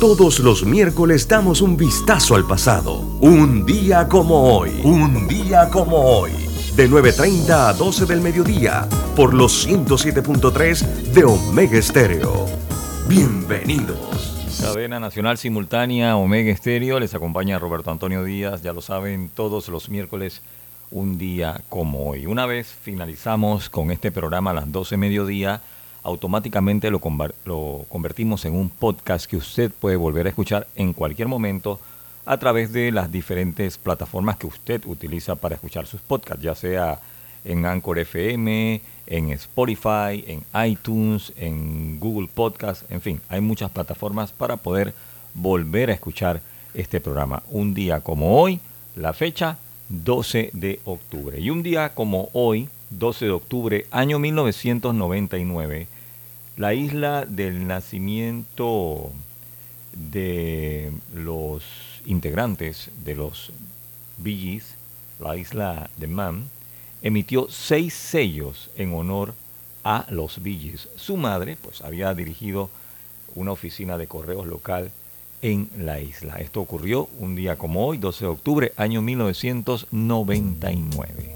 Todos los miércoles damos un vistazo al pasado. Un día como hoy. Un día como hoy. De 9.30 a 12 del mediodía. Por los 107.3 de Omega Estéreo. Bienvenidos. Cadena Nacional Simultánea Omega Estéreo. Les acompaña Roberto Antonio Díaz. Ya lo saben, todos los miércoles. Un día como hoy. Una vez finalizamos con este programa a las 12 mediodía automáticamente lo, lo convertimos en un podcast que usted puede volver a escuchar en cualquier momento a través de las diferentes plataformas que usted utiliza para escuchar sus podcasts, ya sea en Anchor FM, en Spotify, en iTunes, en Google Podcast, en fin, hay muchas plataformas para poder volver a escuchar este programa. Un día como hoy, la fecha 12 de octubre. Y un día como hoy, 12 de octubre, año 1999, la isla del nacimiento de los integrantes de los Bee la isla de Man, emitió seis sellos en honor a los Bee Su madre, pues, había dirigido una oficina de correos local en la isla. Esto ocurrió un día como hoy, 12 de octubre, año 1999.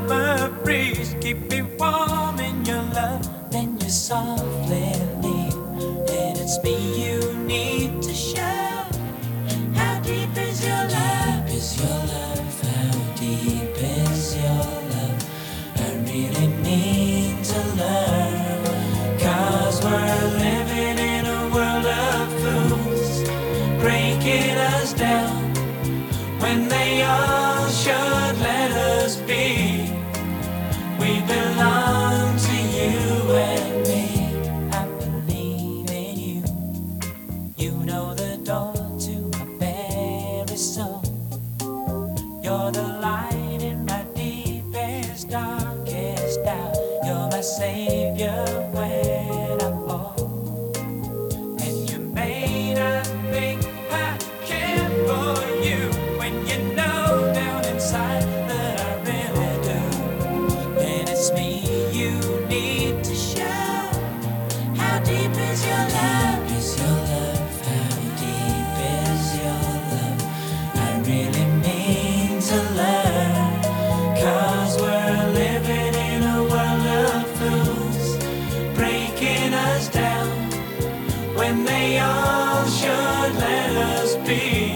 breeze. Keep me warm in your love then you softly leave and it's me you need to show how deep is your love? Is your love how deep is your love? I really need to learn. Cause we're living in a world of fools breaking us down. When they all should let us be their lives. Let us be.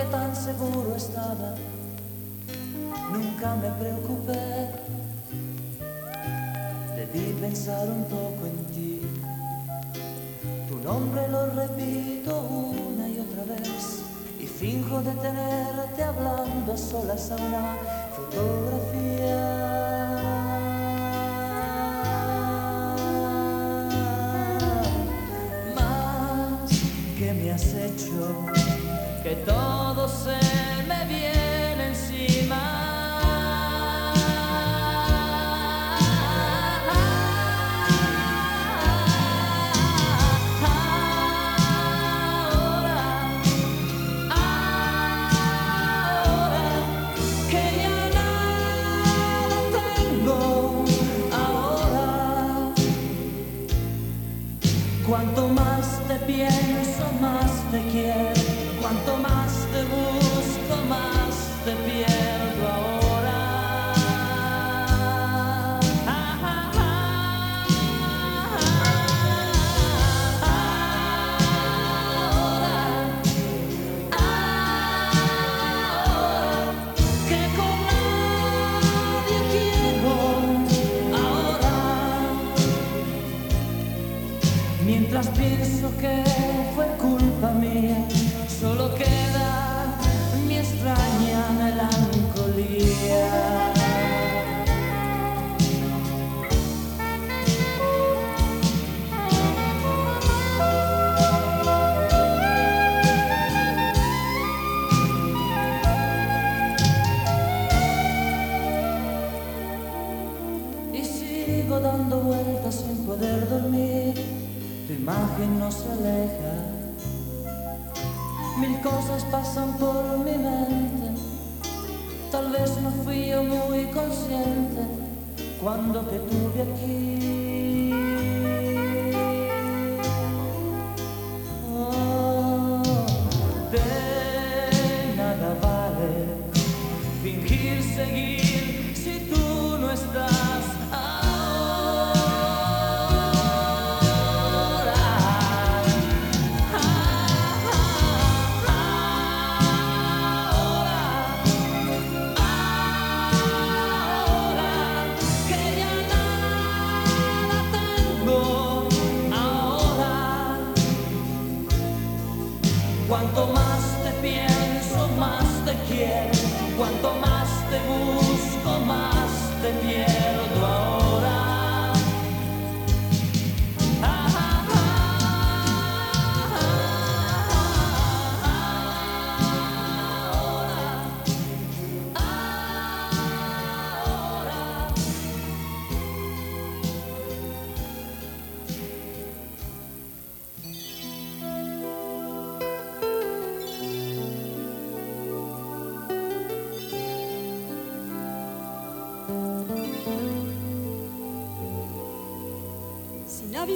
que tan seguro estaba, nunca me preocupé. Debí pensar un poco en ti, tu nombre lo repito una y otra vez y finjo detenerte hablando a solas a una fotografía. has hecho que todo se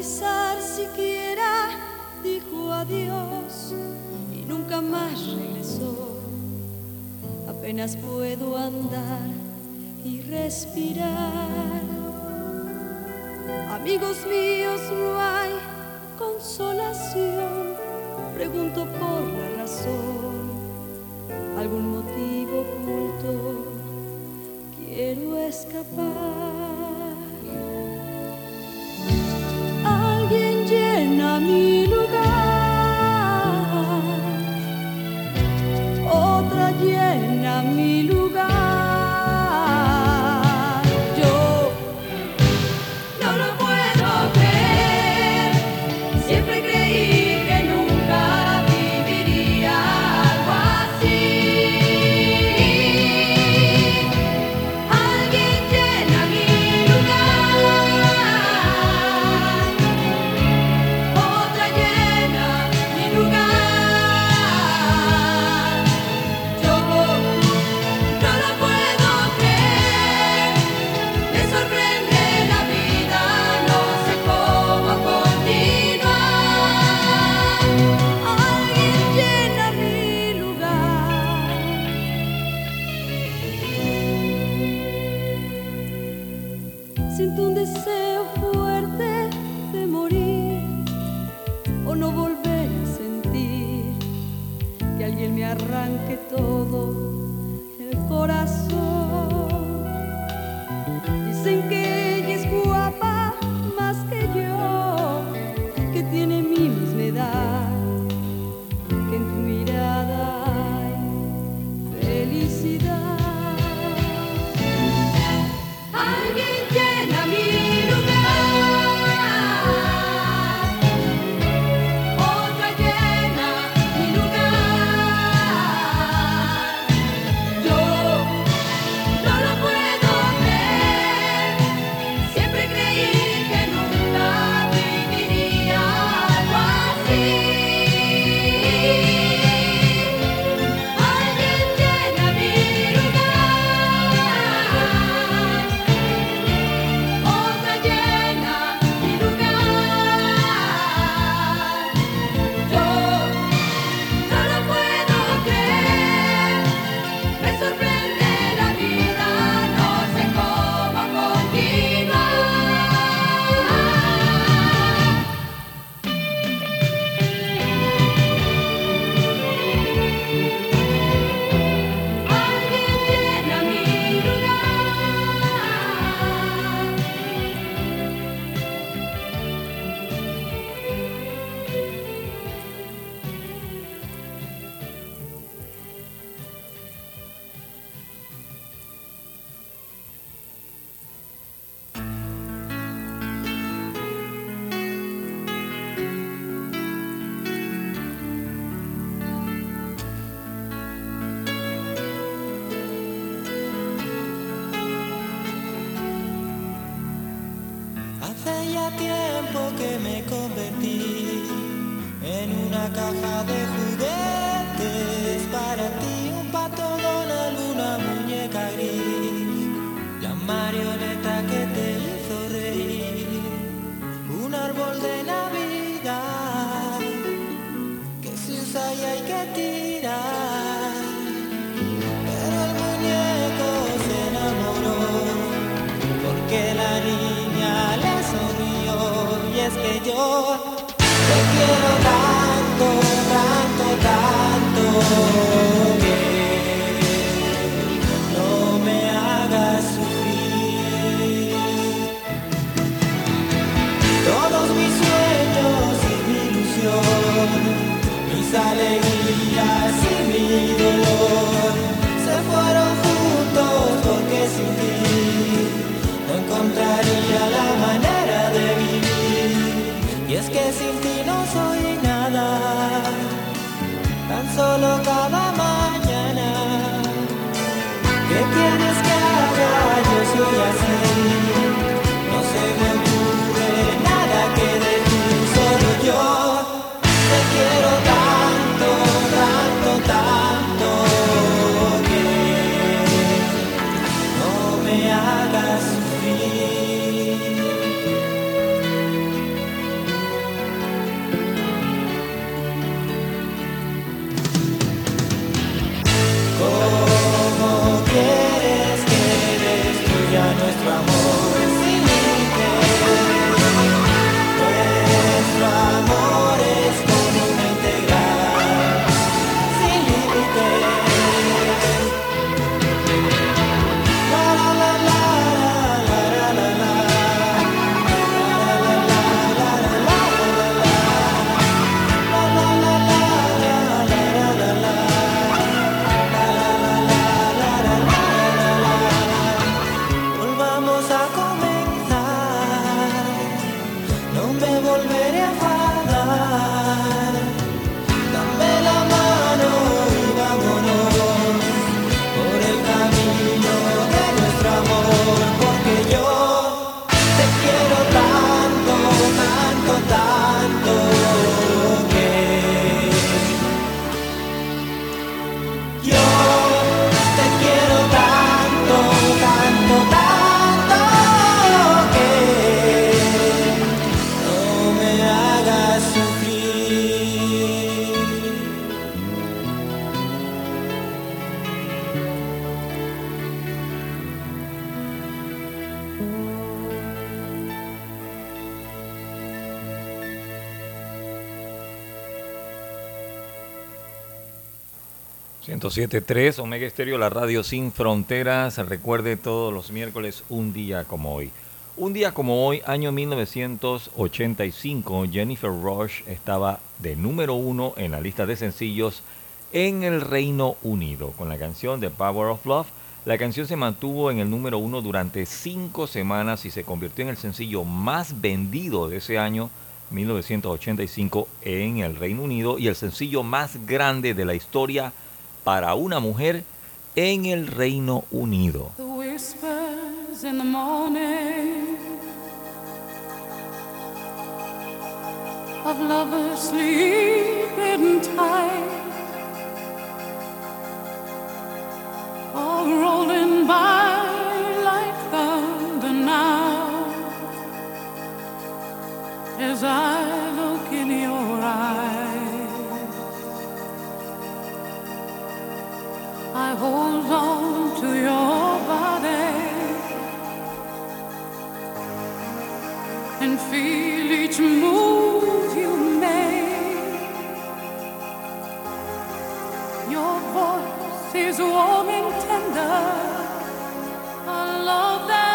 siquiera dijo adiós y nunca más regresó. Apenas puedo andar y respirar. Amigos míos, 107.3 Omega Estéreo, la radio sin fronteras. Recuerde todos los miércoles, un día como hoy. Un día como hoy, año 1985, Jennifer Rush estaba de número uno en la lista de sencillos en el Reino Unido con la canción The Power of Love. La canción se mantuvo en el número uno durante cinco semanas y se convirtió en el sencillo más vendido de ese año 1985 en el Reino Unido y el sencillo más grande de la historia para una mujer en el Reino Unido. I look in your. I hold on to your body and feel each move you make. Your voice is warm and tender, a love that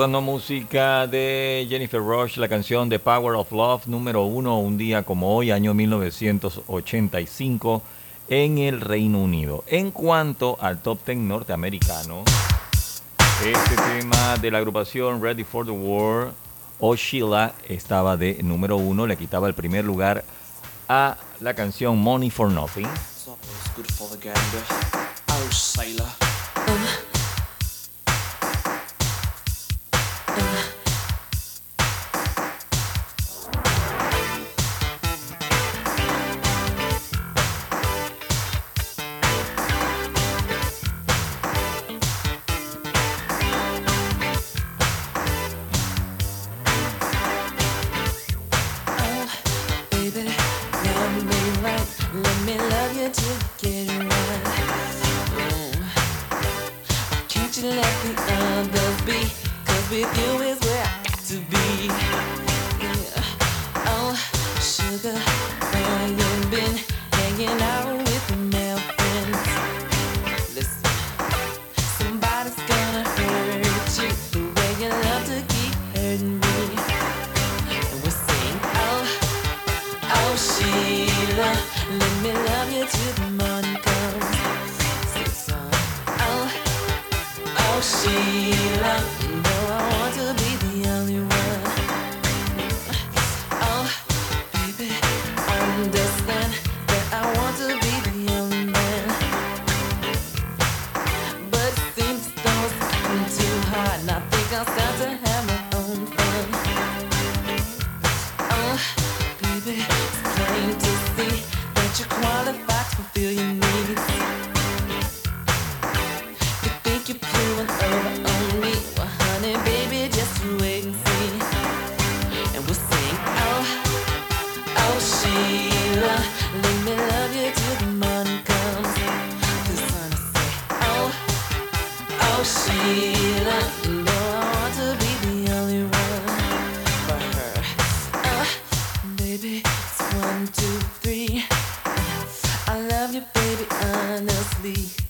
recordando música de Jennifer Rush, la canción The Power of Love número uno, un día como hoy, año 1985, en el Reino Unido. En cuanto al top ten norteamericano, este tema de la agrupación Ready for the War, o Sheila, estaba de número uno, le quitaba el primer lugar a la canción Money for Nothing. quietly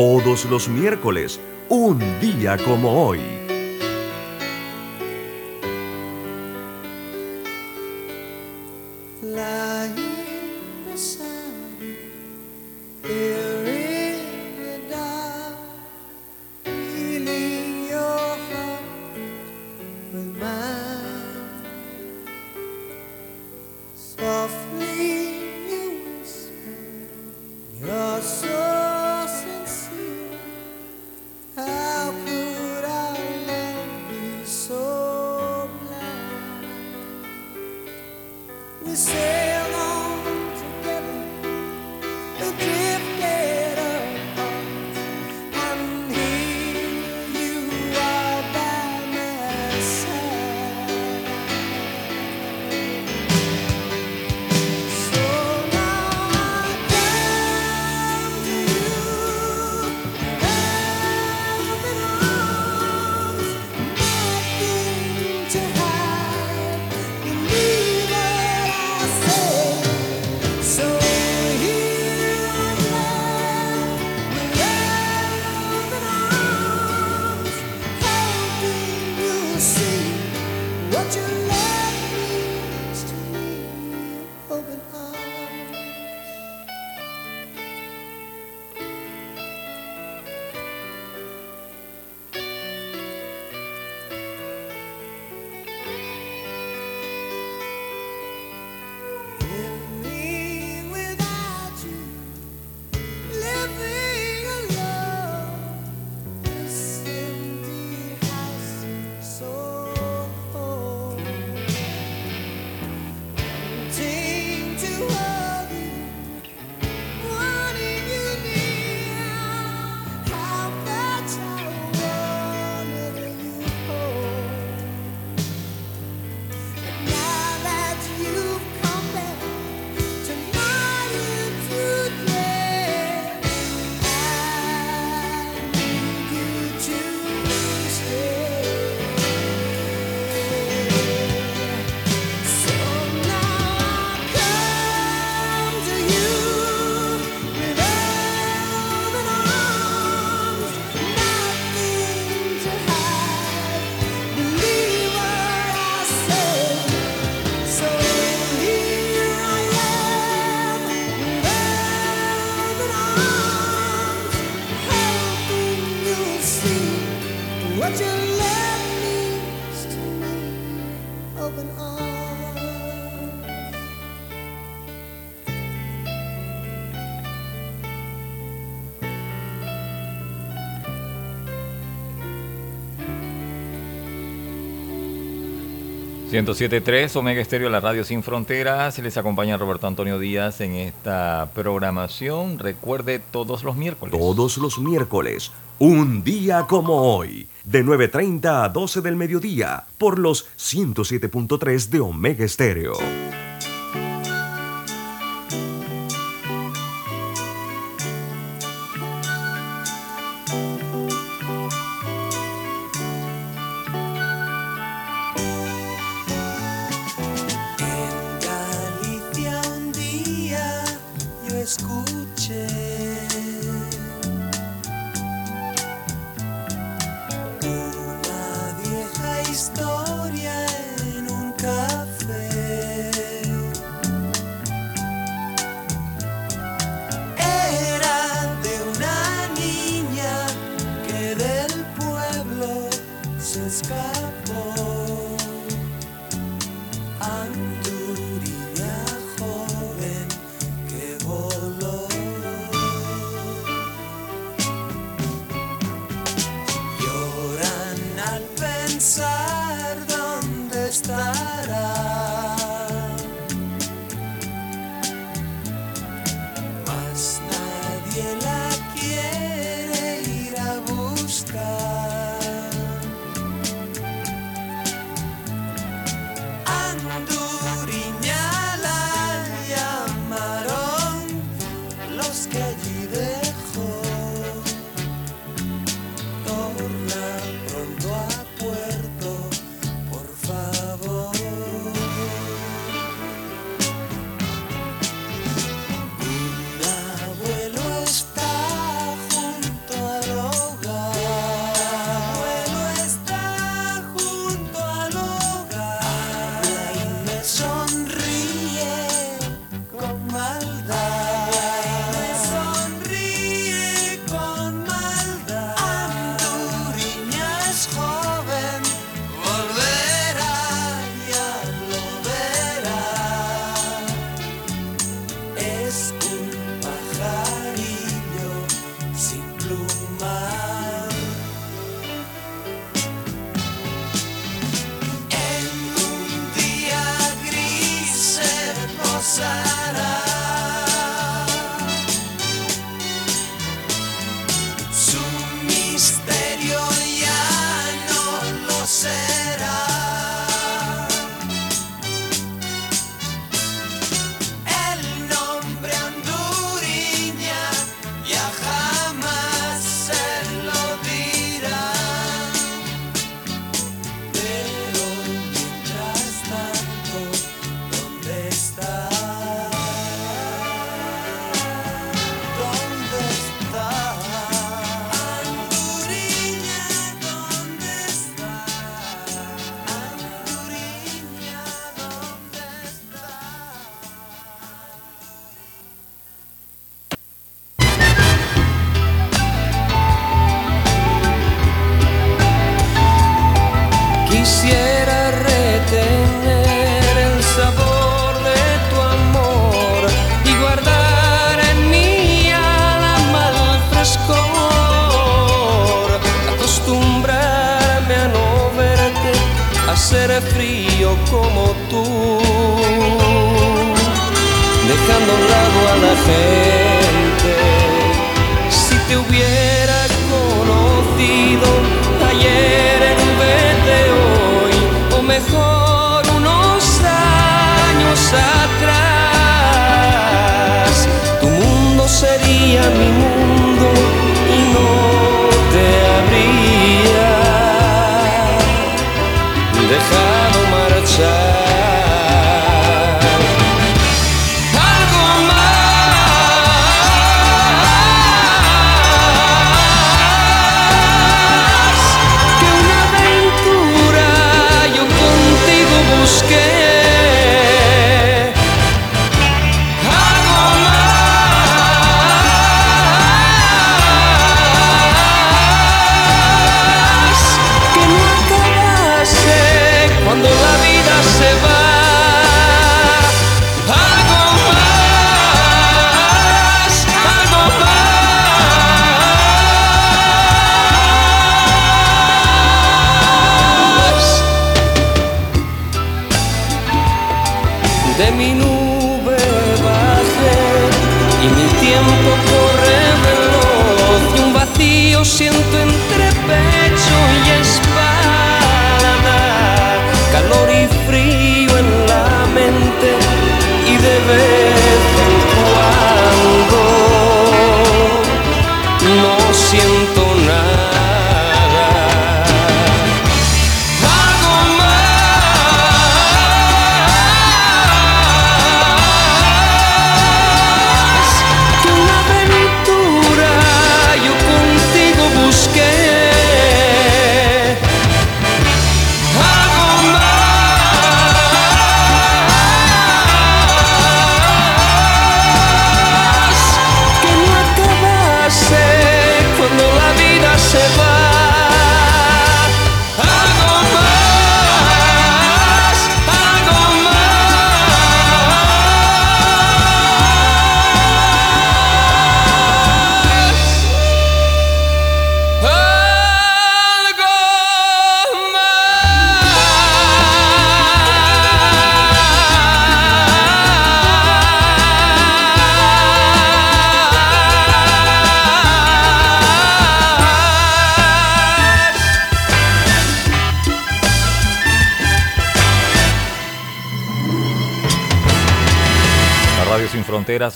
Todos los miércoles, un día como hoy. 107.3 Omega Estéreo, la radio sin fronteras. Les acompaña Roberto Antonio Díaz en esta programación. Recuerde, todos los miércoles. Todos los miércoles, un día como hoy, de 9.30 a 12 del mediodía, por los 107.3 de Omega Estéreo.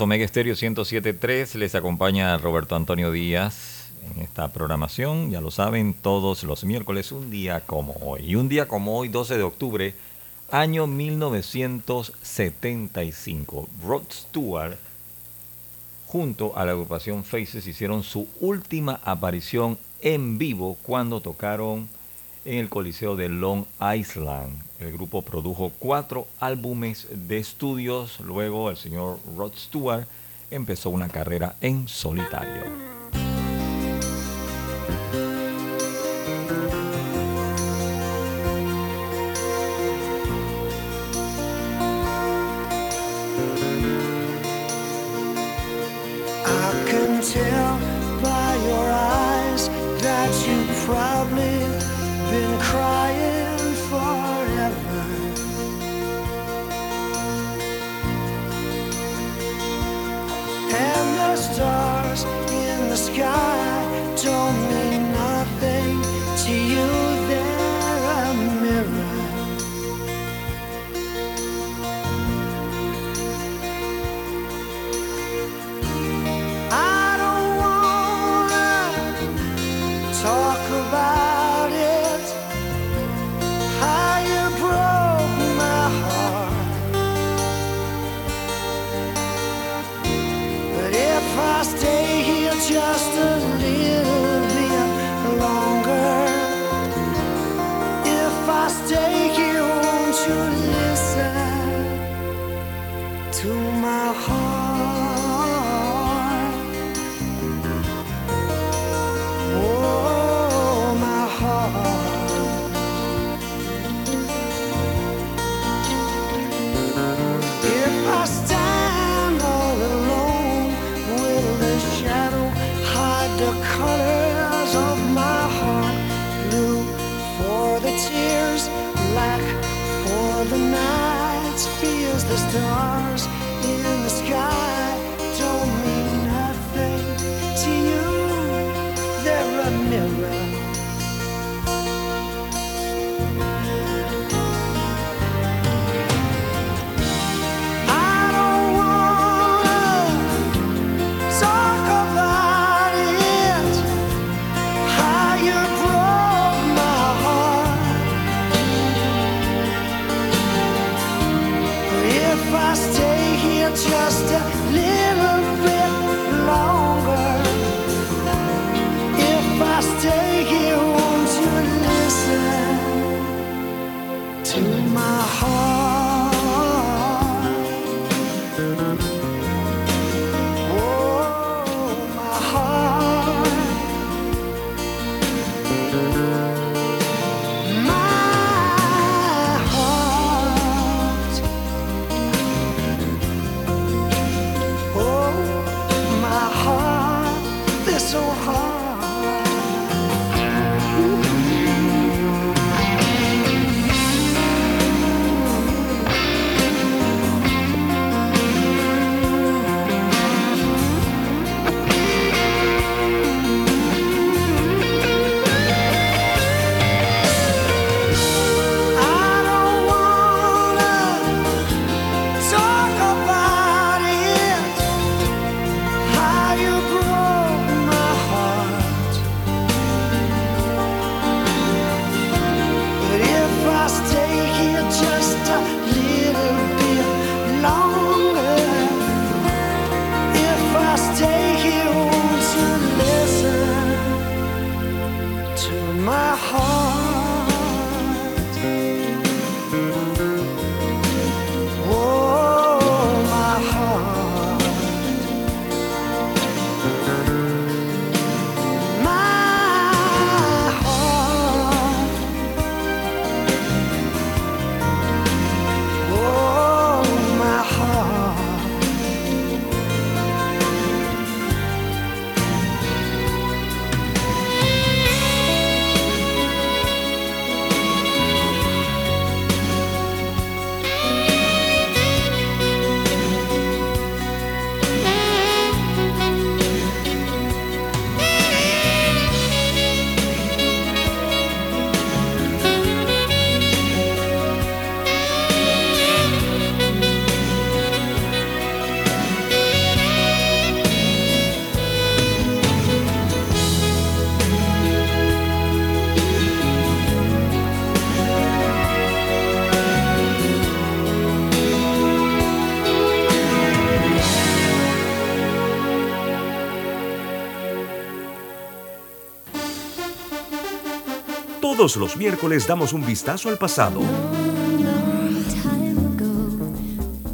Omega Estéreo 107.3, les acompaña Roberto Antonio Díaz en esta programación, ya lo saben, todos los miércoles, un día como hoy. Y un día como hoy, 12 de octubre, año 1975, Rod Stewart junto a la agrupación Faces hicieron su última aparición en vivo cuando tocaron en el Coliseo de Long Island. El grupo produjo cuatro álbumes de estudios, luego el señor Rod Stewart empezó una carrera en solitario. tears, black for the night, feels the stars in Todos los miércoles damos un vistazo al pasado.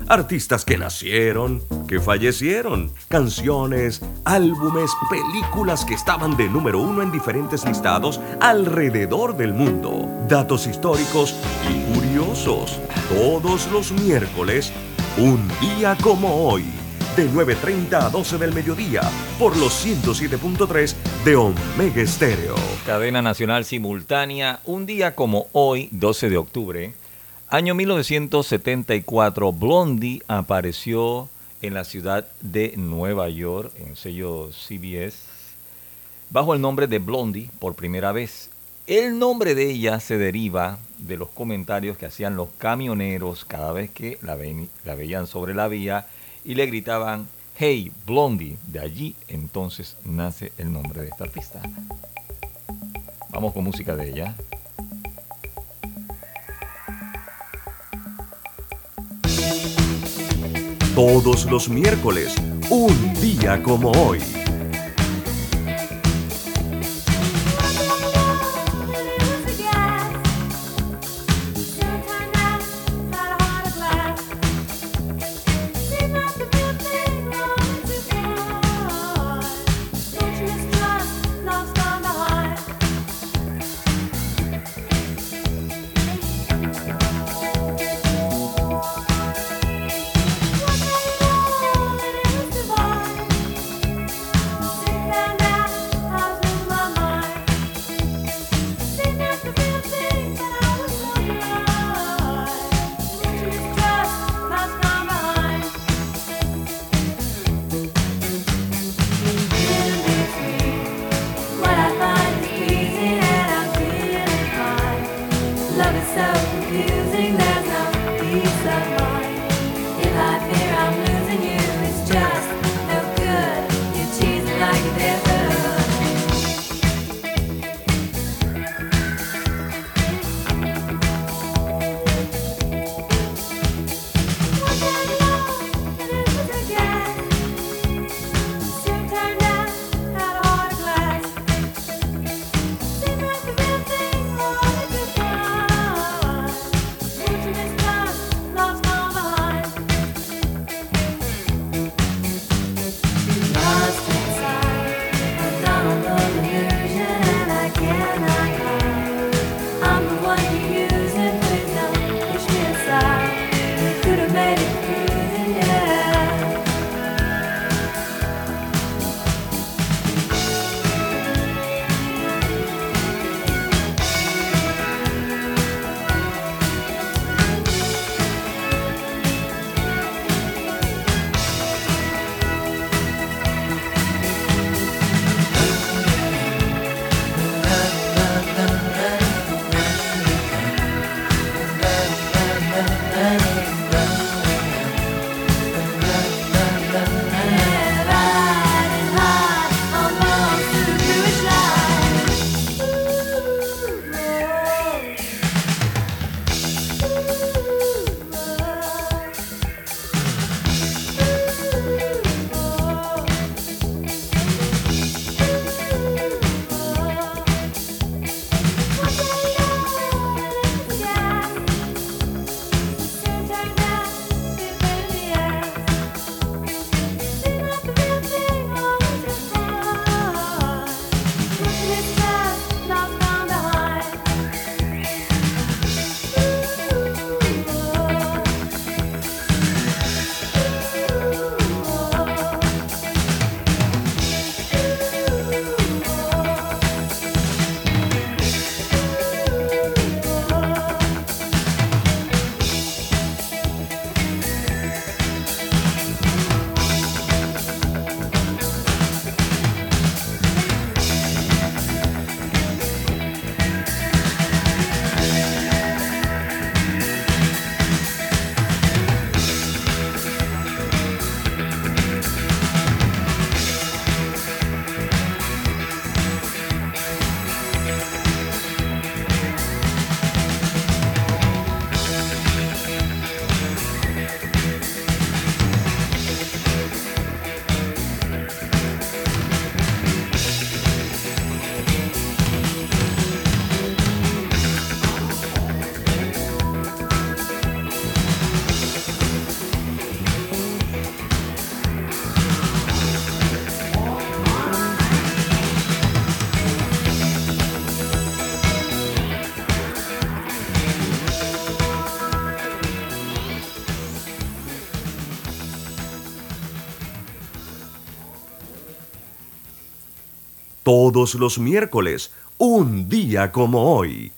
Artistas que nacieron, que fallecieron, canciones, álbumes, películas que estaban de número uno en diferentes listados alrededor del mundo. Datos históricos y curiosos. Todos los miércoles, un día como hoy. De 9.30 a 12 del mediodía, por los 107.3 de Omega Estéreo. Cadena nacional simultánea, un día como hoy, 12 de octubre, año 1974, Blondie apareció en la ciudad de Nueva York, en sello CBS, bajo el nombre de Blondie por primera vez. El nombre de ella se deriva de los comentarios que hacían los camioneros cada vez que la, la veían sobre la vía y le gritaban, hey, Blondie. De allí entonces nace el nombre de esta artista. Vamos con música de ella. Todos los miércoles, un día como hoy. todos los miércoles, un día como hoy.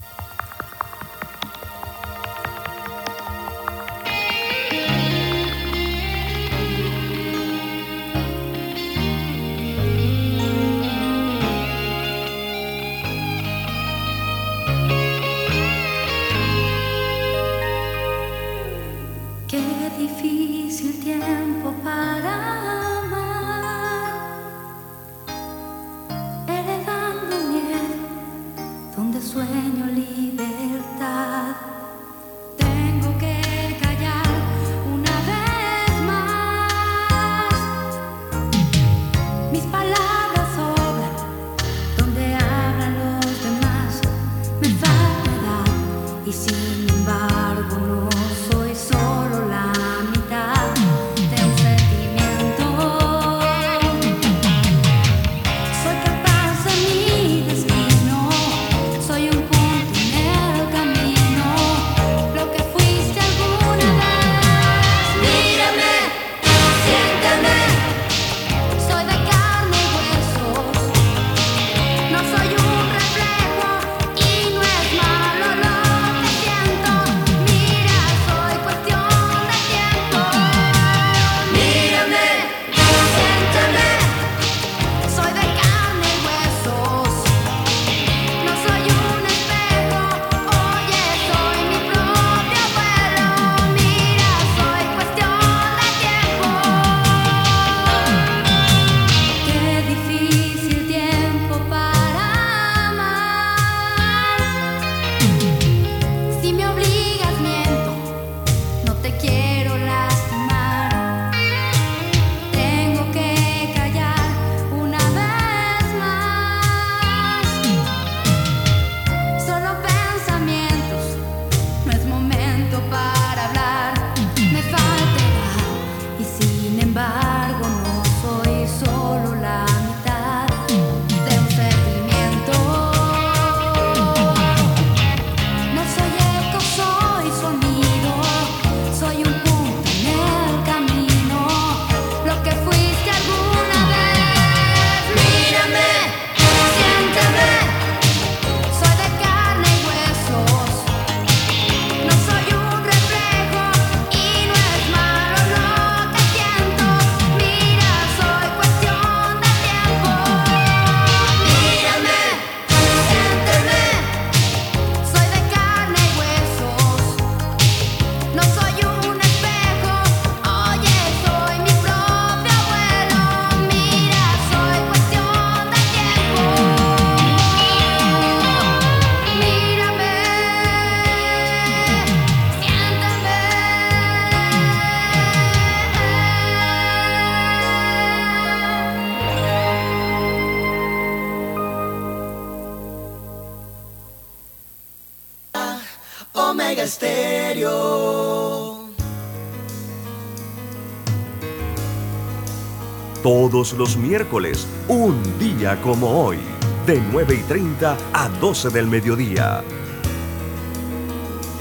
Todos los miércoles, un día como hoy, de 9 y 30 a 12 del mediodía.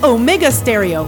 Omega Stereo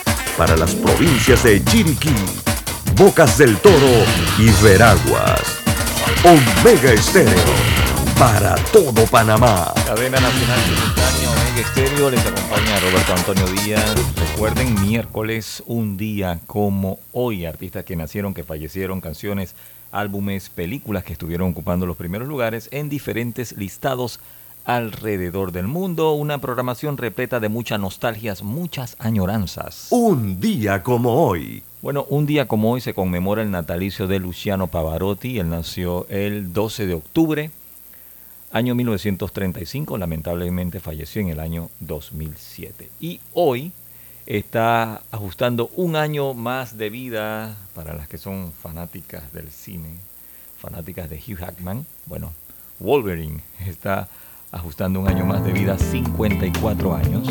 para las provincias de Chiriquí, Bocas del Toro y Veraguas. Omega Estéreo para todo Panamá. Cadena Nacional Simultánea Omega Estéreo les acompaña Roberto Antonio Díaz. Recuerden, miércoles, un día como hoy, artistas que nacieron, que fallecieron, canciones, álbumes, películas que estuvieron ocupando los primeros lugares en diferentes listados alrededor del mundo. Una programación repleta de muchas nostalgias, muchas añoranzas. Un día como hoy. Bueno, un día como hoy se conmemora el natalicio de Luciano Pavarotti. Él nació el 12 de octubre, año 1935. Lamentablemente falleció en el año 2007. Y hoy está ajustando un año más de vida para las que son fanáticas del cine, fanáticas de Hugh Hackman. Bueno, Wolverine está ajustando un año más de vida, 54 años.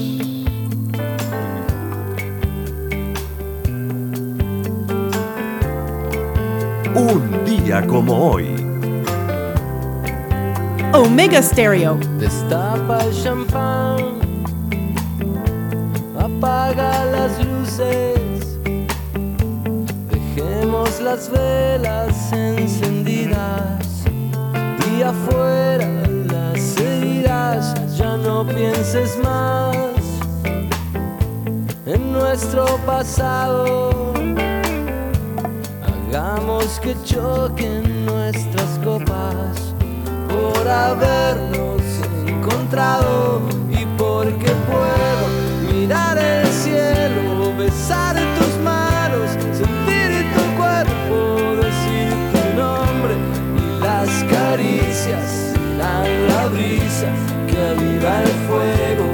Un día como hoy. Omega Stereo. Destapa el champán, apaga las luces, dejemos las velas encendidas y afuera ya no pienses más en nuestro pasado, hagamos que choquen nuestras copas por habernos encontrado y porque puedo mirar el cielo, besar tus manos, sentir tu cuerpo, decir tu nombre y las caricias dan la brisa que aviva el fuego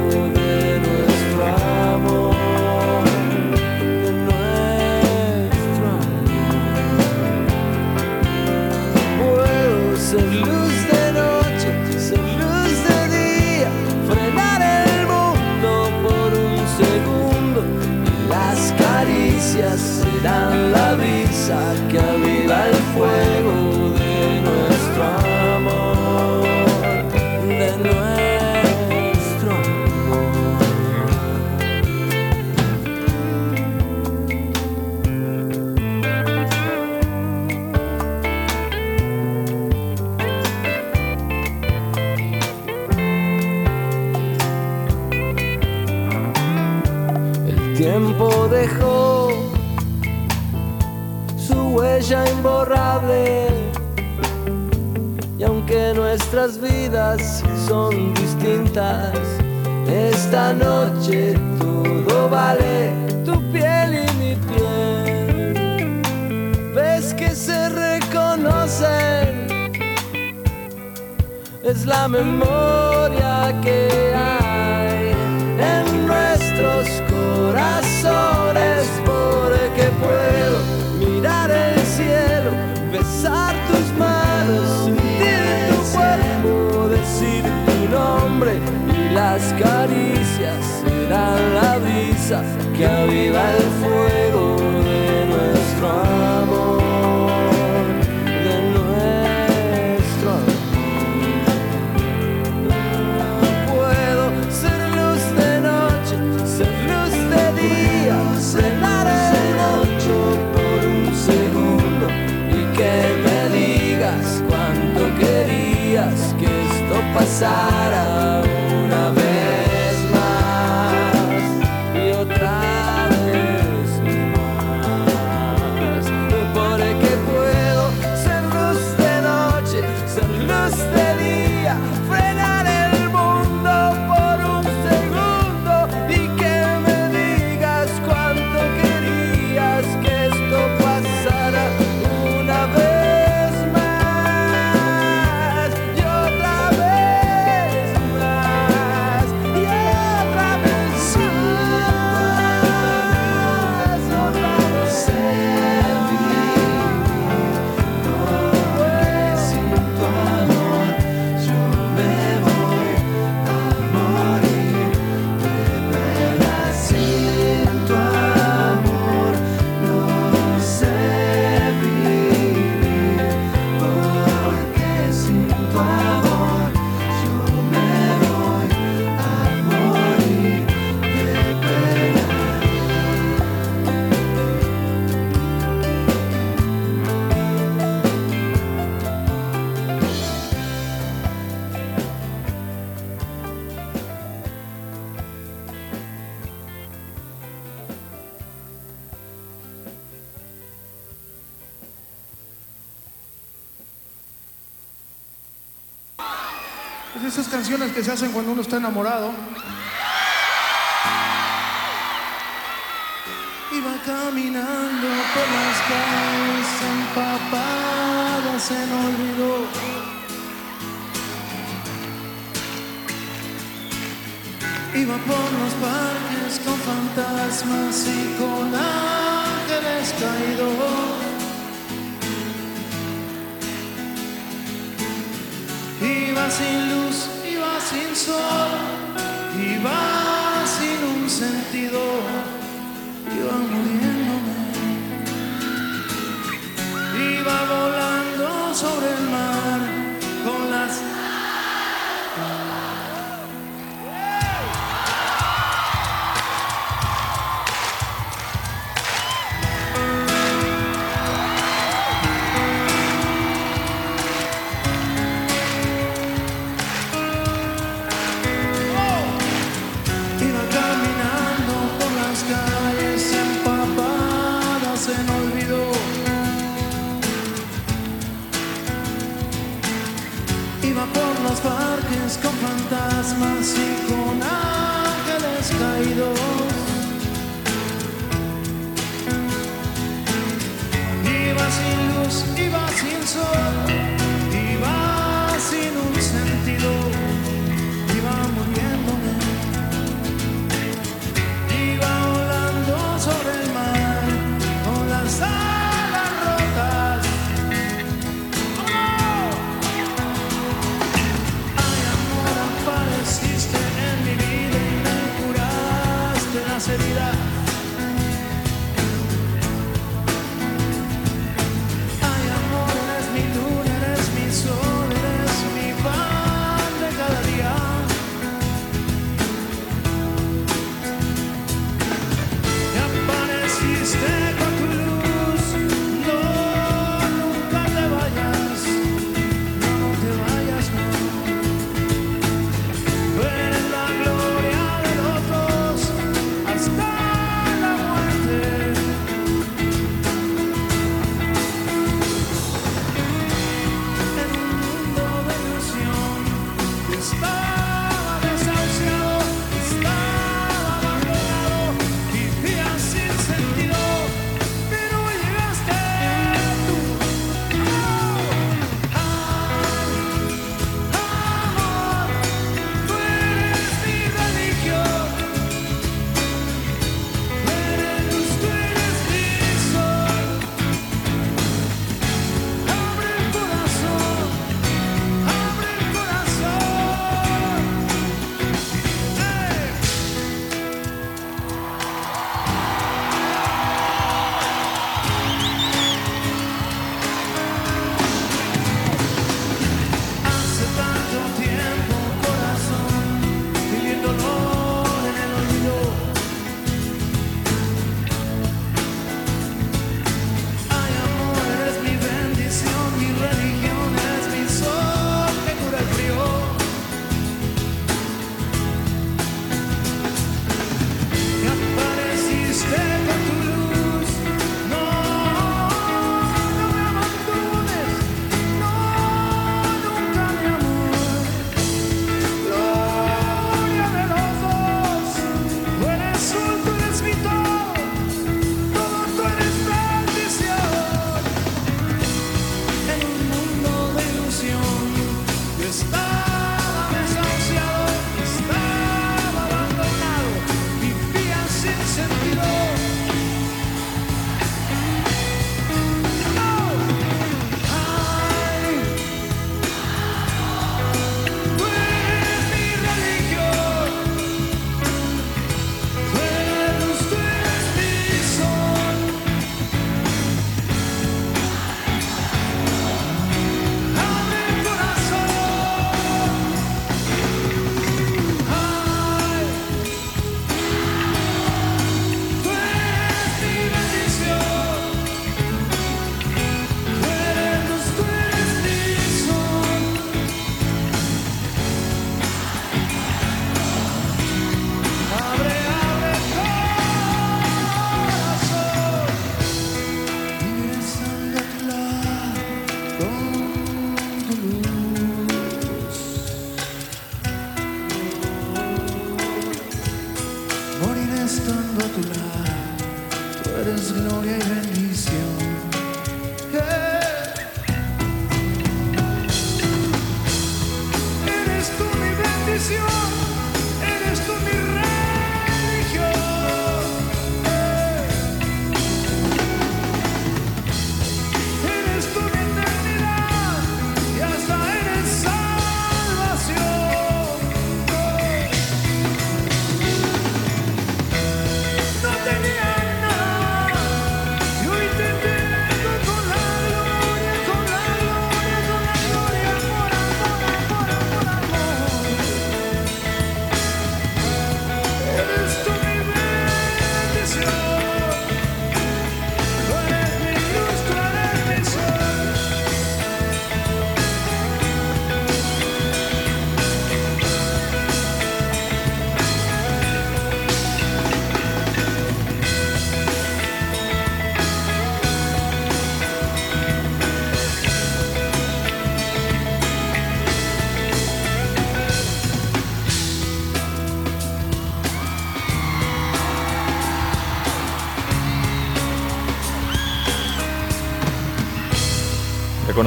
imborrable. Y aunque nuestras vidas son distintas, esta noche todo vale tu piel y mi piel. Ves que se reconocen, es la memoria que hay en nuestros corazones, porque puedo las caricias serán la brisa que aviva el fuego de nuestro amor, de nuestro amor. Puedo ser luz de noche, ser luz de día, el ocho por un segundo y que me digas cuánto querías que esto pasara está enamorado.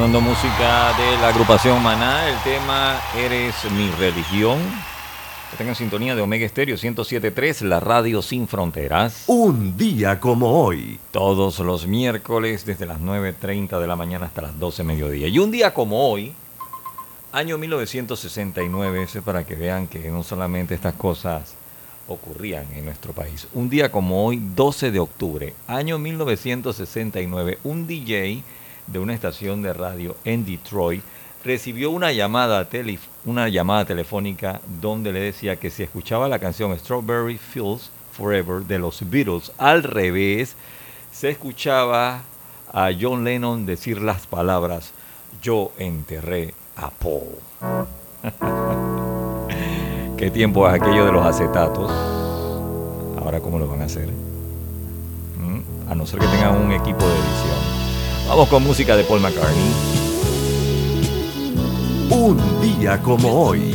Recordando música de la agrupación Maná, el tema Eres mi religión. Están en sintonía de Omega Estéreo 107.3, la radio sin fronteras. Un día como hoy. Todos los miércoles desde las 9.30 de la mañana hasta las 12 mediodía. Y un día como hoy, año 1969, ese para que vean que no solamente estas cosas ocurrían en nuestro país. Un día como hoy, 12 de octubre, año 1969, un DJ de una estación de radio en Detroit recibió una llamada, tele- una llamada telefónica donde le decía que si escuchaba la canción Strawberry Fields Forever de los Beatles al revés, se escuchaba a John Lennon decir las palabras yo enterré a Paul. ¿Qué tiempo es aquello de los acetatos? Ahora, ¿cómo lo van a hacer? ¿Mm? A no ser que tengan un equipo de edición. Vamos con música de Paul McCartney. Un día como hoy.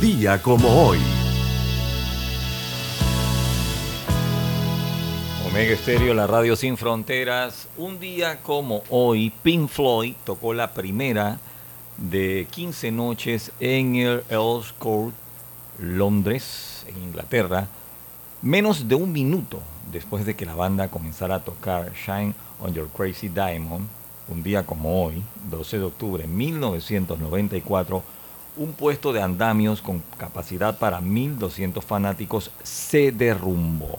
Día como hoy. Omega Estéreo, la radio sin fronteras. Un día como hoy, Pink Floyd tocó la primera de 15 noches en el Earls Court, Londres, en Inglaterra, menos de un minuto después de que la banda comenzara a tocar Shine on Your Crazy Diamond. Un día como hoy, 12 de octubre de 1994, un puesto de andamios con capacidad para 1.200 fanáticos se derrumbó.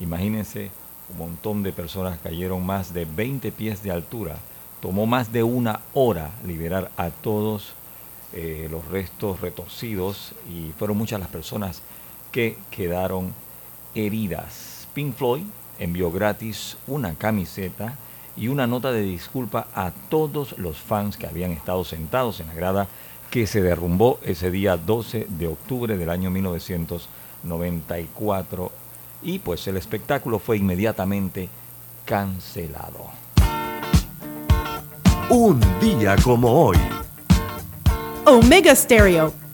Imagínense, un montón de personas cayeron más de 20 pies de altura. Tomó más de una hora liberar a todos eh, los restos retorcidos y fueron muchas las personas que quedaron heridas. Pink Floyd envió gratis una camiseta y una nota de disculpa a todos los fans que habían estado sentados en la grada que se derrumbó ese día 12 de octubre del año 1994 y pues el espectáculo fue inmediatamente cancelado. Un día como hoy. Omega Stereo.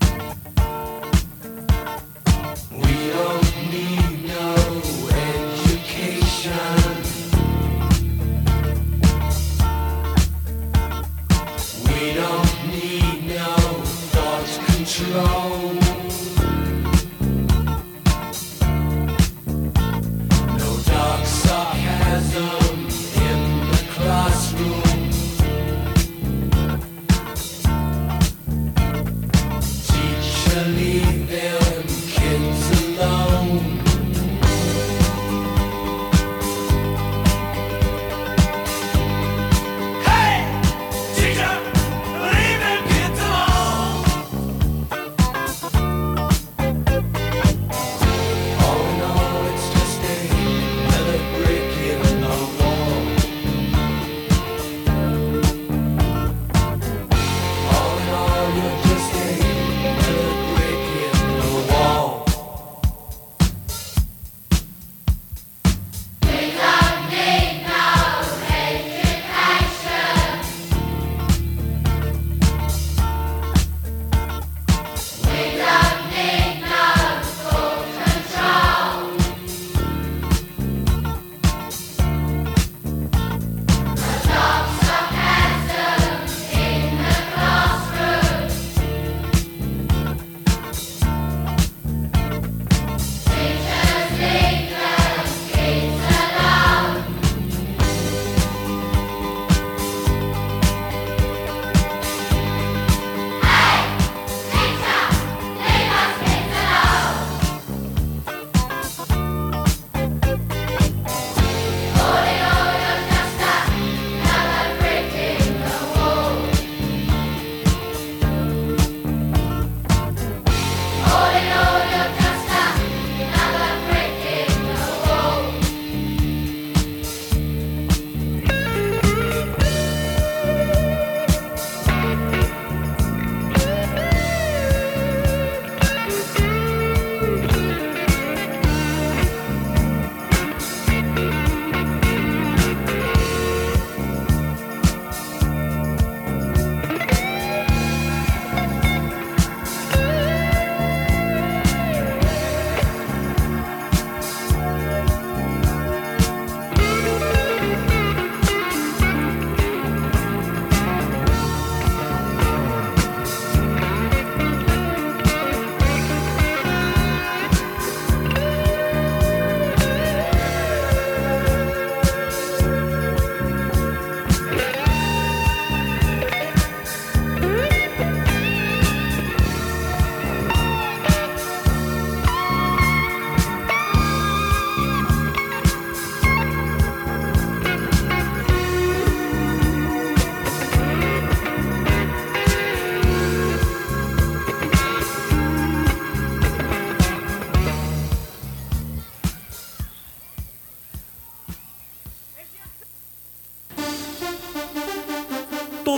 long.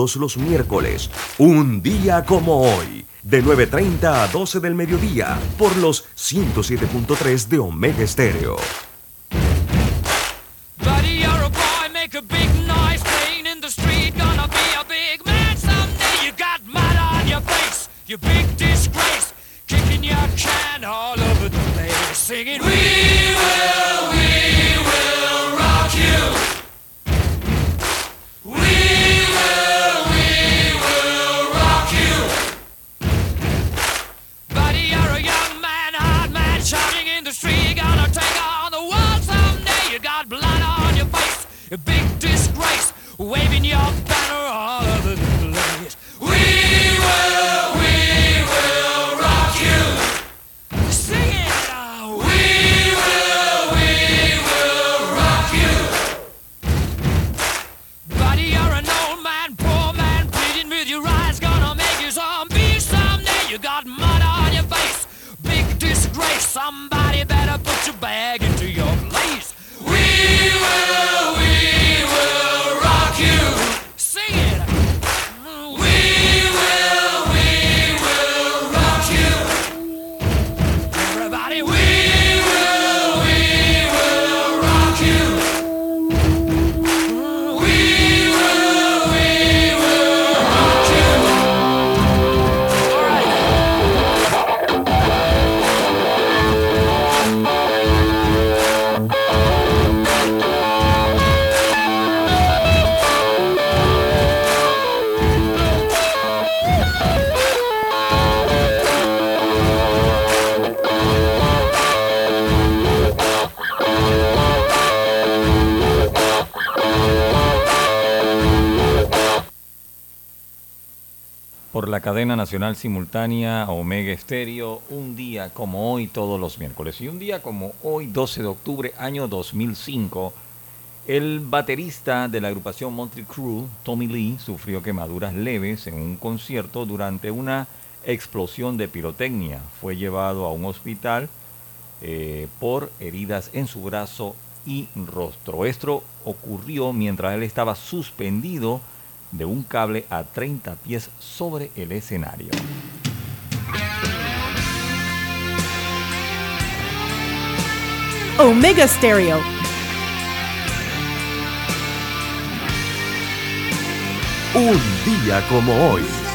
Todos los miércoles, un día como hoy, de 9.30 a 12 del mediodía, por los 107.3 de Omega Estéreo. Cadena nacional simultánea Omega Estéreo, un día como hoy todos los miércoles. Y un día como hoy, 12 de octubre, año 2005, el baterista de la agrupación Motley Crue, Tommy Lee, sufrió quemaduras leves en un concierto durante una explosión de pirotecnia. Fue llevado a un hospital eh, por heridas en su brazo y rostro. Esto ocurrió mientras él estaba suspendido de un cable a 30 pies sobre el escenario. Omega Stereo. Un día como hoy.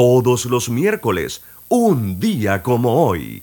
todos los miércoles, un día como hoy.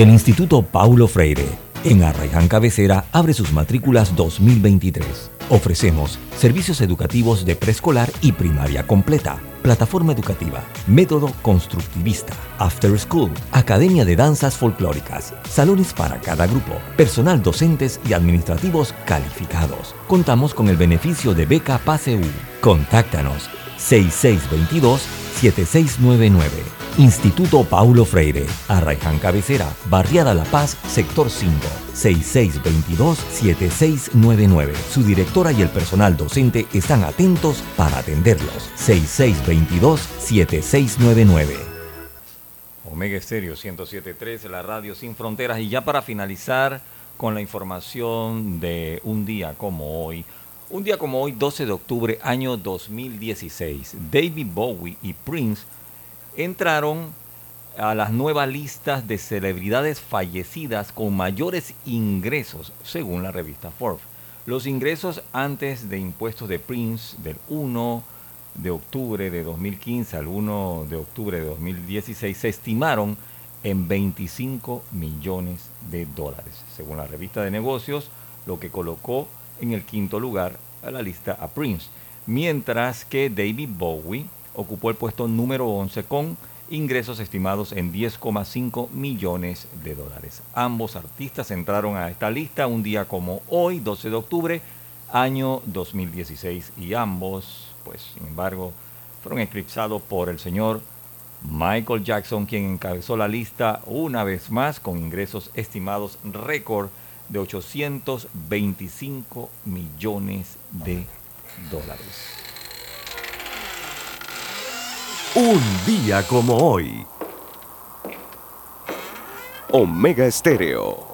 El Instituto Paulo Freire en Arraiján Cabecera abre sus matrículas 2023. Ofrecemos servicios educativos de preescolar y primaria completa, plataforma educativa, método constructivista, after school, academia de danzas folclóricas, salones para cada grupo, personal docentes y administrativos calificados. Contamos con el beneficio de beca PASEU. Contáctanos 6622 7699 Barriada La Paz, Sector 5, 6622-7699. Su directora y el personal docente están atentos para atenderlos. 6622-7699. Omega Estéreo 107.3, la radio sin fronteras. Y ya para finalizar con la información de un día como hoy. Un día como hoy, 12 de octubre, año 2016, David Bowie y Prince entraron a las nuevas listas de celebridades fallecidas con mayores ingresos, según la revista Forbes. Los ingresos antes de impuestos de Prince del 1 de octubre de 2015 al 1 de octubre de 2016 se estimaron en 25 millones de dólares, según la revista de negocios, lo que colocó en el quinto lugar a la lista a Prince, mientras que David Bowie ocupó el puesto número 11 con ingresos estimados en 10,5 millones de dólares. Ambos artistas entraron a esta lista un día como hoy, 12 de octubre, año 2016, y ambos, pues, sin embargo, fueron eclipsados por el señor Michael Jackson, quien encabezó la lista una vez más con ingresos estimados récord de 825 millones de dólares. Un día como hoy. Omega Estéreo.